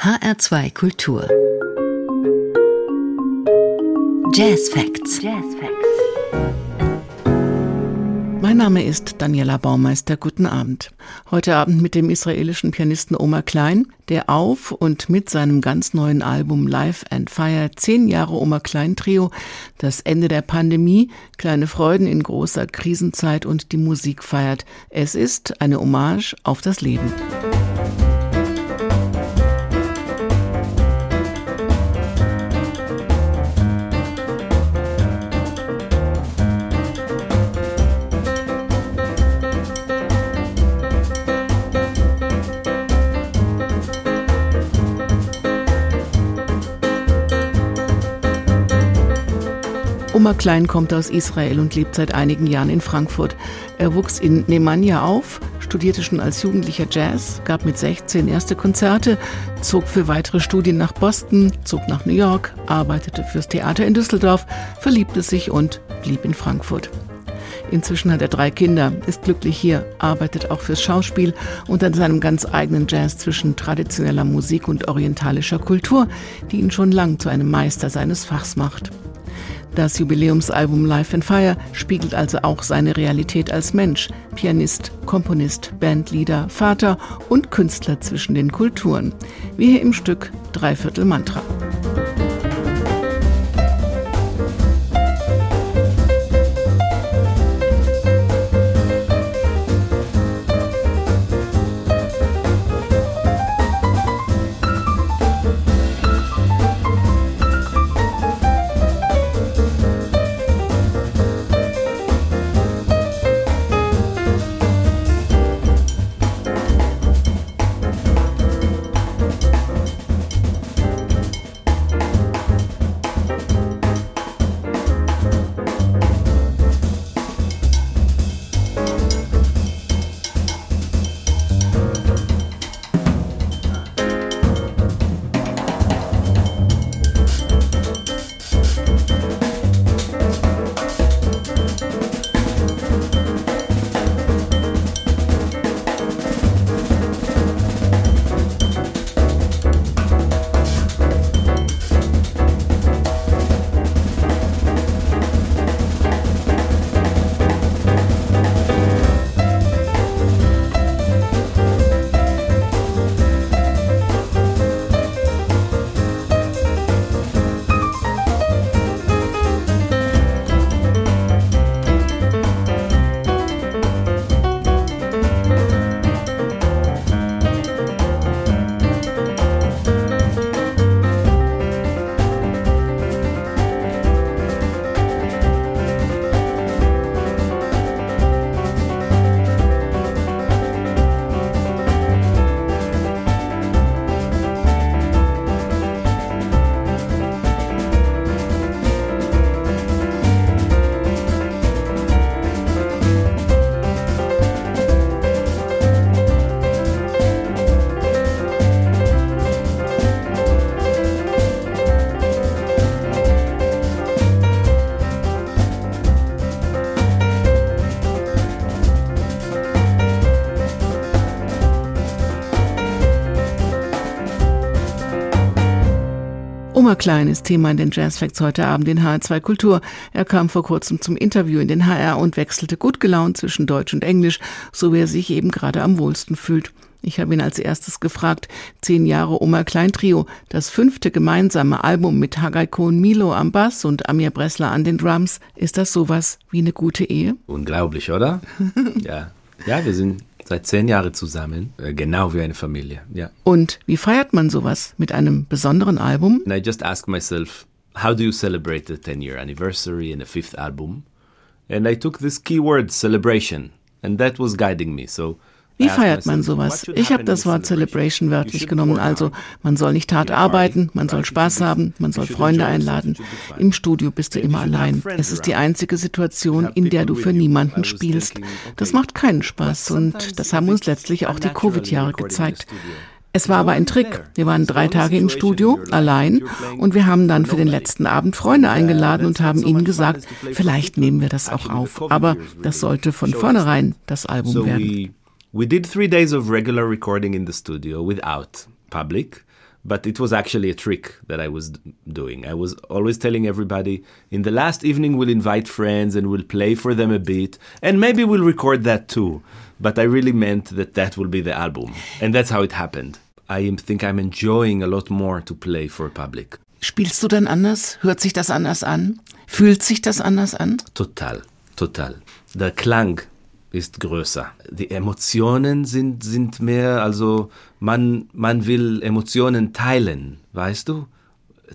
HR2 Kultur. Jazz Facts. Jazz Facts. Mein Name ist Daniela Baumeister. Guten Abend. Heute Abend mit dem israelischen Pianisten Omar Klein, der auf und mit seinem ganz neuen Album Life and Fire zehn Jahre Omar Klein Trio, das Ende der Pandemie, kleine Freuden in großer Krisenzeit und die Musik feiert. Es ist eine Hommage auf das Leben. Oma Klein kommt aus Israel und lebt seit einigen Jahren in Frankfurt. Er wuchs in Nemanja auf, studierte schon als Jugendlicher Jazz, gab mit 16 erste Konzerte, zog für weitere Studien nach Boston, zog nach New York, arbeitete fürs Theater in Düsseldorf, verliebte sich und blieb in Frankfurt. Inzwischen hat er drei Kinder, ist glücklich hier, arbeitet auch fürs Schauspiel und an seinem ganz eigenen Jazz zwischen traditioneller Musik und orientalischer Kultur, die ihn schon lang zu einem Meister seines Fachs macht. Das Jubiläumsalbum Life and Fire spiegelt also auch seine Realität als Mensch, Pianist, Komponist, Bandleader, Vater und Künstler zwischen den Kulturen. Wie hier im Stück Dreiviertel Mantra. Oma Klein ist Thema in den Jazz Facts heute Abend in HR2 Kultur. Er kam vor kurzem zum Interview in den HR und wechselte gut gelaunt zwischen Deutsch und Englisch, so wie er sich eben gerade am wohlsten fühlt. Ich habe ihn als erstes gefragt, zehn Jahre Oma Klein Trio, das fünfte gemeinsame Album mit Hagai Kohn Milo am Bass und Amir Bressler an den Drums. Ist das sowas wie eine gute Ehe? Unglaublich, oder? ja. Ja, wir sind seit zehn Jahren zusammen, äh, genau wie eine Familie. Ja. Und wie feiert man sowas mit einem besonderen Album? And I just ask myself, how do you celebrate the 10-year anniversary and the fifth album? And I took this keyword celebration, and that was guiding me. So wie feiert man sowas? Ich habe das Wort Celebration wörtlich genommen. Also man soll nicht hart arbeiten, man soll Spaß haben, man soll Freunde einladen. Im Studio bist du immer allein. Es ist die einzige Situation, in der du für niemanden spielst. Das macht keinen Spaß und das haben uns letztlich auch die Covid-Jahre gezeigt. Es war aber ein Trick. Wir waren drei Tage im Studio, allein, und wir haben dann für den letzten Abend Freunde eingeladen und haben ihnen gesagt, vielleicht nehmen wir das auch auf. Aber das sollte von vornherein das Album werden. We did three days of regular recording in the studio without public, but it was actually a trick that I was doing. I was always telling everybody in the last evening we'll invite friends and we'll play for them a bit and maybe we'll record that too. But I really meant that that will be the album. And that's how it happened. I think I'm enjoying a lot more to play for public. Spielst du dann anders? Hört sich das anders an? Fühlt sich das anders an? Total, total. Der Klang ist größer. Die Emotionen sind, sind mehr, also man, man will Emotionen teilen, weißt du?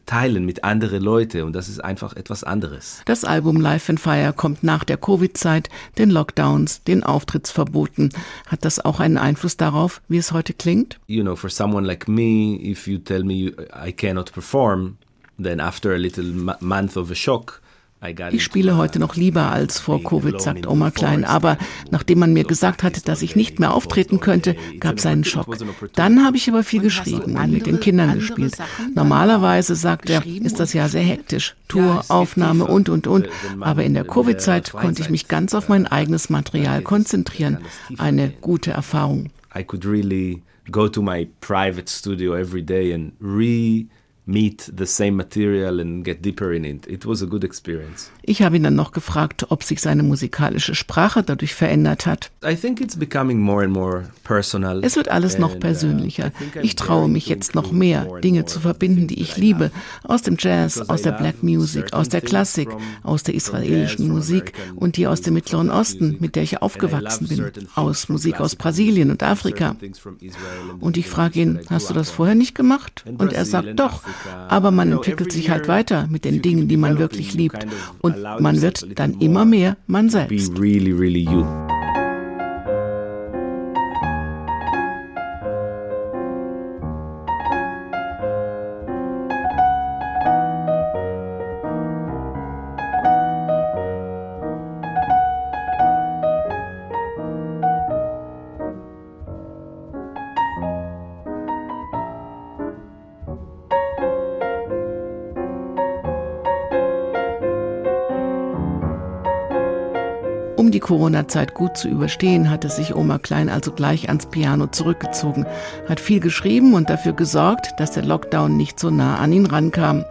Teilen mit anderen Leuten und das ist einfach etwas anderes. Das Album Life and Fire kommt nach der Covid-Zeit, den Lockdowns, den Auftrittsverboten. Hat das auch einen Einfluss darauf, wie es heute klingt? You know, for someone like me, if you tell me I cannot perform, then after a little month of a shock, ich spiele heute noch lieber als vor Covid, sagt Oma Klein. Aber nachdem man mir gesagt hatte, dass ich nicht mehr auftreten könnte, gab es einen Schock. Dann habe ich aber viel geschrieben und mit den Kindern gespielt. Normalerweise, sagt er, ist das ja sehr hektisch. Tour, Aufnahme und, und, und. Aber in der Covid-Zeit konnte ich mich ganz auf mein eigenes Material konzentrieren. Eine gute Erfahrung. I could really go to my private studio every day and re meet the same material and get deeper in it. It was a good experience. Ich habe ihn dann noch gefragt, ob sich seine musikalische Sprache dadurch verändert hat. I think it's becoming more and more personal. Es wird alles noch uh, persönlicher. Ich traue mich jetzt noch mehr, Dinge zu verbinden, die ich liebe, aus dem Jazz, aus der Black Music, aus der Klassik, aus der israelischen Musik und die aus dem Mittleren Osten, mit der ich aufgewachsen bin, aus Musik aus Brasilien und Afrika. Und ich frage ihn, hast du das vorher nicht gemacht? Und er sagt, doch. Aber man entwickelt sich halt weiter mit den Dingen, die man wirklich liebt. Und man wird dann immer mehr man selbst. Corona-Zeit gut zu überstehen, hatte sich Oma Klein also gleich ans Piano zurückgezogen, hat viel geschrieben und dafür gesorgt, dass der Lockdown nicht so nah an ihn rankam.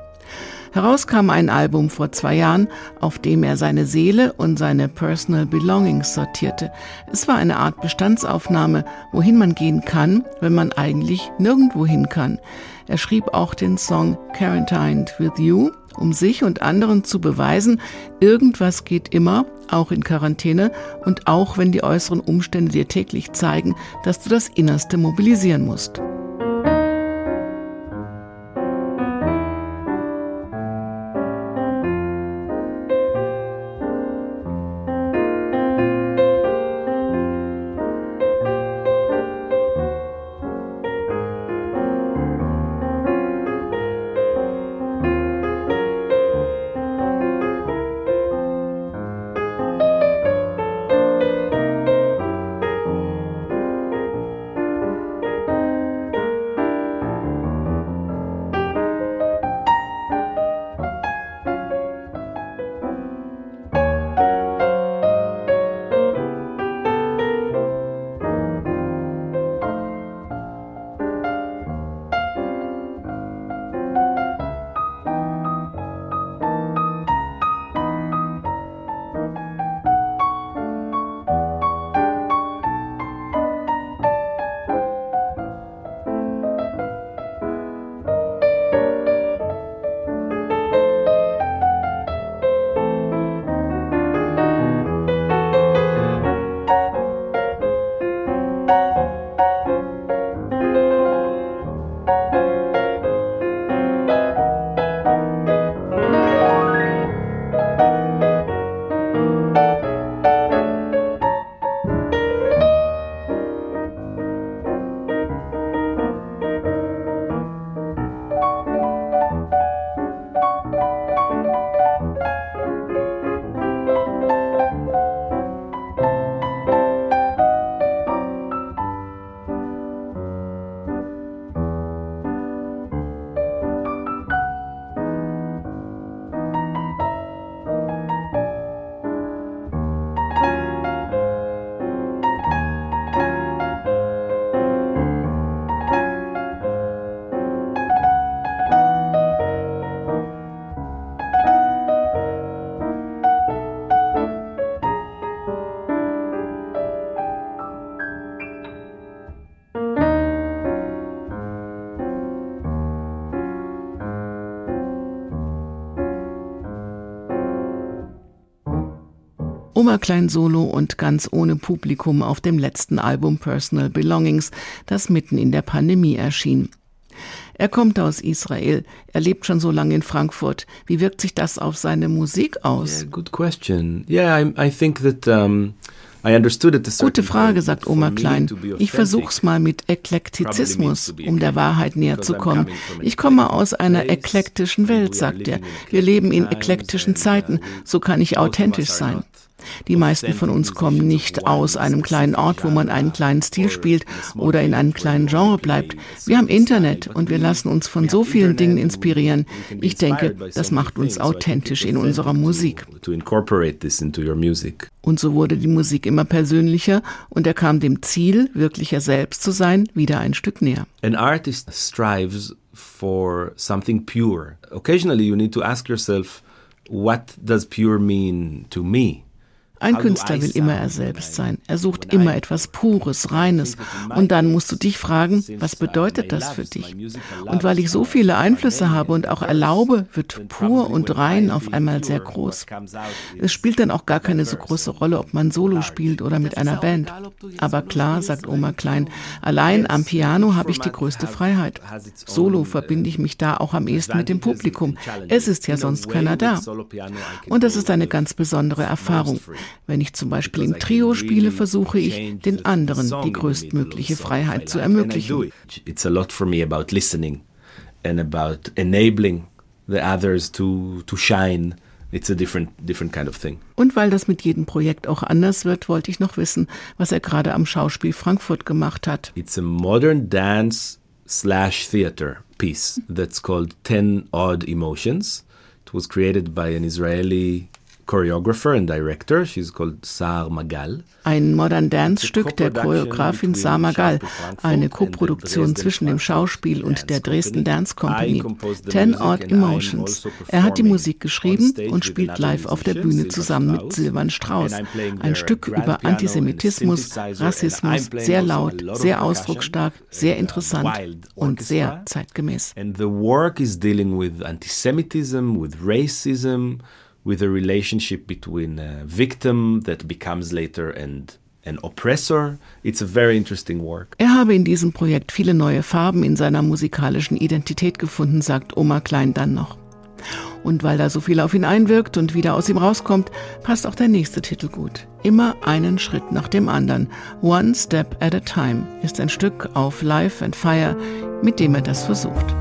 Heraus kam ein Album vor zwei Jahren, auf dem er seine Seele und seine Personal Belongings sortierte. Es war eine Art Bestandsaufnahme, wohin man gehen kann, wenn man eigentlich nirgendwo hin kann. Er schrieb auch den Song Quarantined with You, um sich und anderen zu beweisen, irgendwas geht immer, auch in Quarantäne und auch wenn die äußeren Umstände dir täglich zeigen, dass du das Innerste mobilisieren musst. Oma Klein Solo und ganz ohne Publikum auf dem letzten Album Personal Belongings, das mitten in der Pandemie erschien. Er kommt aus Israel. Er lebt schon so lange in Frankfurt. Wie wirkt sich das auf seine Musik aus? Yeah, good question. Yeah, I, I think that um Gute Frage, sagt Oma Klein. Ich versuch's mal mit Eklektizismus, um der Wahrheit näher zu kommen. Ich komme aus einer eklektischen Welt, sagt er. Wir leben in eklektischen Zeiten, so kann ich authentisch sein. Die meisten von uns kommen nicht aus einem kleinen Ort, wo man einen kleinen Stil spielt oder in einem kleinen Genre bleibt. Wir haben Internet und wir lassen uns von so vielen Dingen inspirieren. Ich denke, das macht uns authentisch in unserer Musik. Und so wurde die Musik immer persönlicher und er kam dem Ziel, wirklich er selbst zu sein, wieder ein Stück näher. An artist strives for something pure. Occasionally you need to ask yourself, what does pure mean to me? Ein Künstler will immer er selbst sein. Er sucht immer etwas Pures, Reines. Und dann musst du dich fragen, was bedeutet das für dich? Und weil ich so viele Einflüsse habe und auch erlaube, wird pur und rein auf einmal sehr groß. Es spielt dann auch gar keine so große Rolle, ob man Solo spielt oder mit einer Band. Aber klar, sagt Oma Klein, allein am Piano habe ich die größte Freiheit. Solo verbinde ich mich da auch am ehesten mit dem Publikum. Es ist ja sonst keiner da. Und das ist eine ganz besondere Erfahrung. Wenn ich zum Beispiel im Trio spiele, versuche ich, den anderen die größtmögliche Freiheit zu ermöglichen. It's a lot for me about listening and about enabling the others to, to shine. It's a different, different kind of thing. Und weil das mit jedem Projekt auch anders wird, wollte ich noch wissen, was er gerade am Schauspiel Frankfurt gemacht hat. It's a modern dance slash theater piece that's called Ten Odd Emotions. It was created by an Israeli choreographer and director. She's called Sar Magal. Ein Modern Dance Stück der Choreografin Sar Magal, eine Koproduktion zwischen dem Schauspiel und der Dresden Dance Company. Ten Odd Emotions. Er hat die Musik geschrieben und spielt live auf der Bühne zusammen mit Silvan Strauss. Ein Stück über Antisemitismus, Rassismus, sehr laut, sehr ausdrucksstark, sehr interessant und sehr zeitgemäß. And the work is dealing with antisemitism, with racism, with a relationship between a victim that becomes later and an oppressor. It's a very interesting work. Er habe in diesem Projekt viele neue Farben in seiner musikalischen Identität gefunden, sagt Oma Klein dann noch. Und weil da so viel auf ihn einwirkt und wieder aus ihm rauskommt, passt auch der nächste Titel gut. Immer einen Schritt nach dem anderen. One Step at a Time ist ein Stück auf Life and Fire, mit dem er das versucht.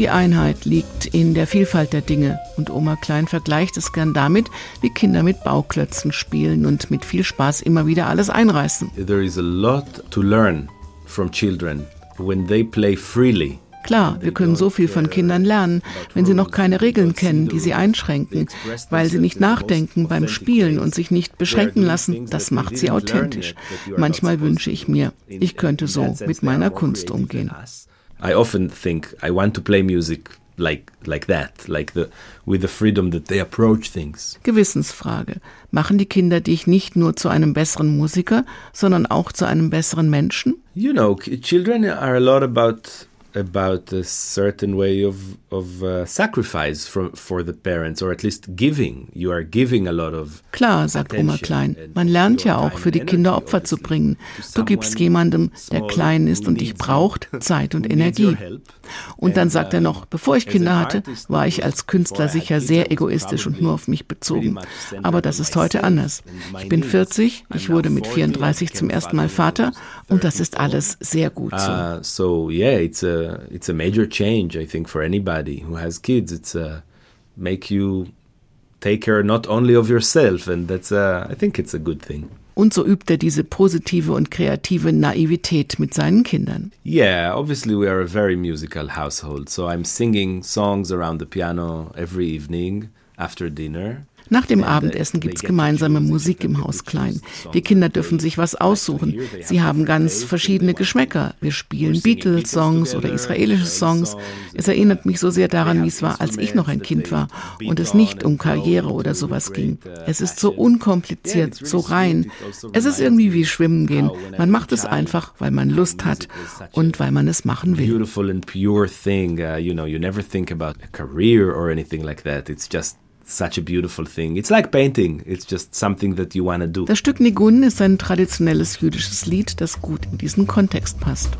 Die Einheit liegt in der Vielfalt der Dinge und Oma Klein vergleicht es gern damit, wie Kinder mit Bauklötzen spielen und mit viel Spaß immer wieder alles einreißen. There is a lot to learn from children when they play freely. Klar, wir können so viel von Kindern lernen, wenn sie noch keine Regeln kennen, die sie einschränken, weil sie nicht nachdenken beim Spielen und sich nicht beschränken lassen. Das macht sie authentisch. Manchmal wünsche ich mir, ich könnte so mit meiner Kunst umgehen. I often think I want to play music like like that, like the with the freedom that they approach things. Gewissensfrage. Machen die Kinder dich nicht nur zu einem besseren Musiker, sondern auch zu einem besseren Menschen? You know, children are a lot about about a certain way of of uh, sacrifice from for the parents or at least giving you are giving a lot of Klar, sagt Oma Klein, man lernt ja auch für die Kinder Opfer zu bringen. Du gibst jemandem, der klein ist und dich braucht, Zeit und Energie. Und dann sagt er noch, bevor ich Kinder hatte, war ich als Künstler sicher sehr egoistisch und nur auf mich bezogen. Aber das ist heute anders. Ich bin 40, ich wurde mit 34 zum ersten Mal Vater und das ist alles sehr gut so. Uh, so yeah, it's a it's a major change I think for anybody who has kids. It's a make you take care not only of yourself and that's a, I think it's a good thing. Und so übt er diese positive und kreative Naivität mit seinen Kindern. Yeah, obviously we are a very musical household, so I'm singing songs around the piano every evening after dinner. Nach dem Abendessen gibt's gemeinsame Musik im Haus Klein. Die Kinder dürfen sich was aussuchen. Sie haben ganz verschiedene Geschmäcker. Wir spielen Beatles-Songs oder israelische Songs. Es erinnert mich so sehr daran, wie es war, als ich noch ein Kind war und es nicht um Karriere oder sowas ging. Es ist so unkompliziert, so rein. Es ist irgendwie wie Schwimmen gehen. Man macht es einfach, weil man Lust hat und weil man es machen will. Beautiful and pure thing. Uh, you know, you never think about a career or anything like that. It's just such a beautiful thing. It's like painting. It's just something that you want to do. Das Stück Nigun ist ein traditionelles jüdisches Lied, das gut in diesen Kontext passt.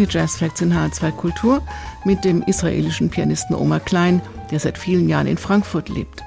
Die Jazz Facts in H2 Kultur mit dem israelischen Pianisten Omar Klein, der seit vielen Jahren in Frankfurt lebt.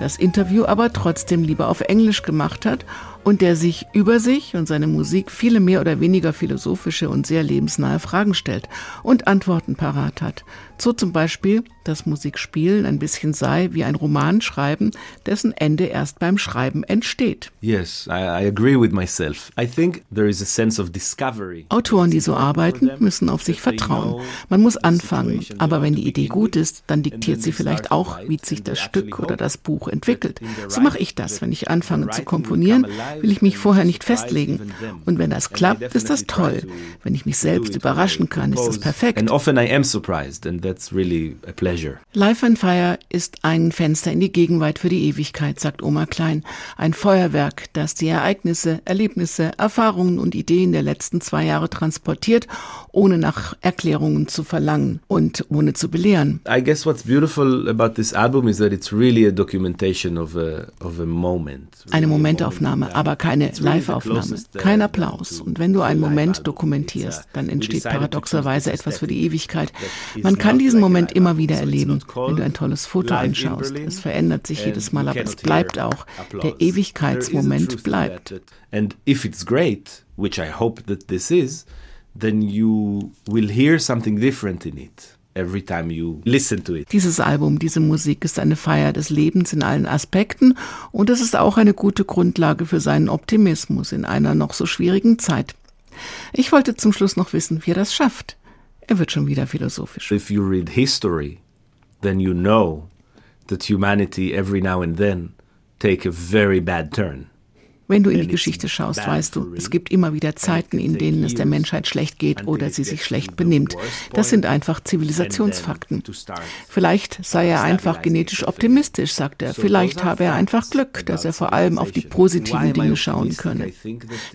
Das Interview aber trotzdem lieber auf Englisch gemacht hat und der sich über sich und seine Musik viele mehr oder weniger philosophische und sehr lebensnahe Fragen stellt und Antworten parat hat. So zum Beispiel, dass Musikspielen ein bisschen sei wie ein Roman schreiben, dessen Ende erst beim Schreiben entsteht. Yes, I, I agree with myself. I think there is a sense of discovery. Autoren, die so arbeiten, müssen auf sich vertrauen. Man muss anfangen, aber wenn die Idee gut ist, dann diktiert sie vielleicht auch, wie sich das Stück oder das Buch entwickelt. So mache ich das, wenn ich anfange zu komponieren will ich mich vorher nicht festlegen. Und wenn das klappt, ist das toll. Wenn ich mich selbst überraschen kann, ist das perfekt. And often I am surprised and that's really a pleasure. Life and Fire ist ein Fenster in die Gegenwart für die Ewigkeit, sagt Oma Klein. Ein Feuerwerk, das die Ereignisse, Erlebnisse, Erfahrungen und Ideen der letzten zwei Jahre transportiert, ohne nach Erklärungen zu verlangen und ohne zu belehren. I guess what's beautiful about this album is that it's really a documentation of a, of a moment. Eine Momentaufnahme, aber keine Live-Aufnahme, kein Applaus. Und wenn du einen Moment dokumentierst, dann entsteht paradoxerweise etwas für die Ewigkeit. Man kann diesen Moment immer wieder erleben, wenn du ein tolles Foto einschaust. Es verändert sich jedes Mal, aber es bleibt auch. Der Ewigkeitsmoment bleibt. And if it's great, which I hope that this is, then you will hear something different in it every time you listen to it. Dieses Album, diese Musik ist eine Feier des Lebens in allen Aspekten und es ist auch eine gute Grundlage für seinen Optimismus in einer noch so schwierigen Zeit. Ich wollte zum Schluss noch wissen, wie er das schafft. Er wird schon wieder philosophisch. If you read history, then you know that humanity every now and then take a very bad turn. Wenn du in die Geschichte schaust, weißt du, es gibt immer wieder Zeiten, in denen es der Menschheit schlecht geht oder sie sich schlecht benimmt. Das sind einfach Zivilisationsfakten. Vielleicht sei er einfach genetisch optimistisch, sagt er. Vielleicht habe er einfach Glück, dass er vor allem auf die positiven Dinge schauen könne.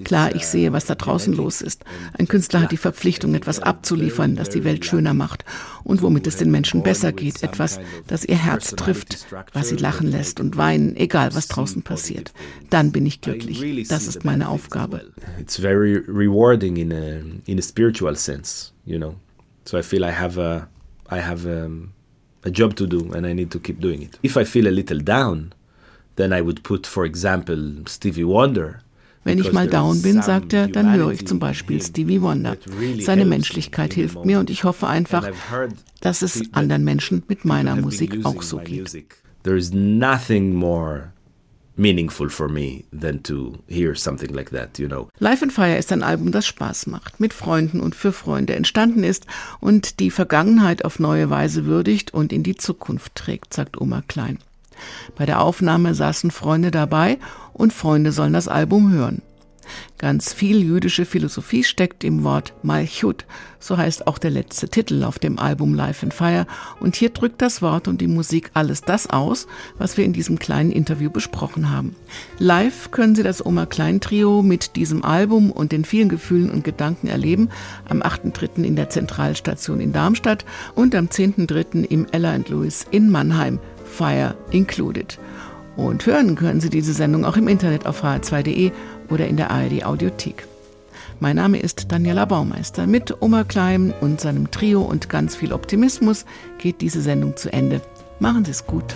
Klar, ich sehe, was da draußen los ist. Ein Künstler hat die Verpflichtung, etwas abzuliefern, das die Welt schöner macht und womit es den Menschen besser geht. Etwas, das ihr Herz trifft, was sie lachen lässt und weinen, egal was draußen passiert. Dann bin ich glücklich wirklich. Das ist meine Aufgabe. It's very rewarding in a in a spiritual sense, you know. So I feel I have a I have a, a job to do and I need to keep doing it. If I feel a little down, then I would put, for example, Stevie Wonder. Wenn ich mal down bin, sagt er, dann höre ich zum Beispiel Stevie Wonder. Seine Menschlichkeit hilft mir und ich hoffe einfach, dass es anderen Menschen mit meiner Musik auch so geht. There is nothing more meaningful for me than to hear something like that, you know. Life and Fire ist ein Album, das Spaß macht, mit Freunden und für Freunde entstanden ist und die Vergangenheit auf neue Weise würdigt und in die Zukunft trägt, sagt Oma Klein. Bei der Aufnahme saßen Freunde dabei und Freunde sollen das Album hören. Ganz viel jüdische Philosophie steckt im Wort Malchut, so heißt auch der letzte Titel auf dem Album Life and Fire. Und hier drückt das Wort und die Musik alles das aus, was wir in diesem kleinen Interview besprochen haben. Live können Sie das Oma Klein Trio mit diesem Album und den vielen Gefühlen und Gedanken erleben, am 8.3. in der Zentralstation in Darmstadt und am 10.3. im Ella Lewis in Mannheim. Fire included. Und hören können Sie diese Sendung auch im Internet auf hr2.de oder in der ARD Audiothek. Mein Name ist Daniela Baumeister. Mit Oma Klein und seinem Trio und ganz viel Optimismus geht diese Sendung zu Ende. Machen Sie es gut.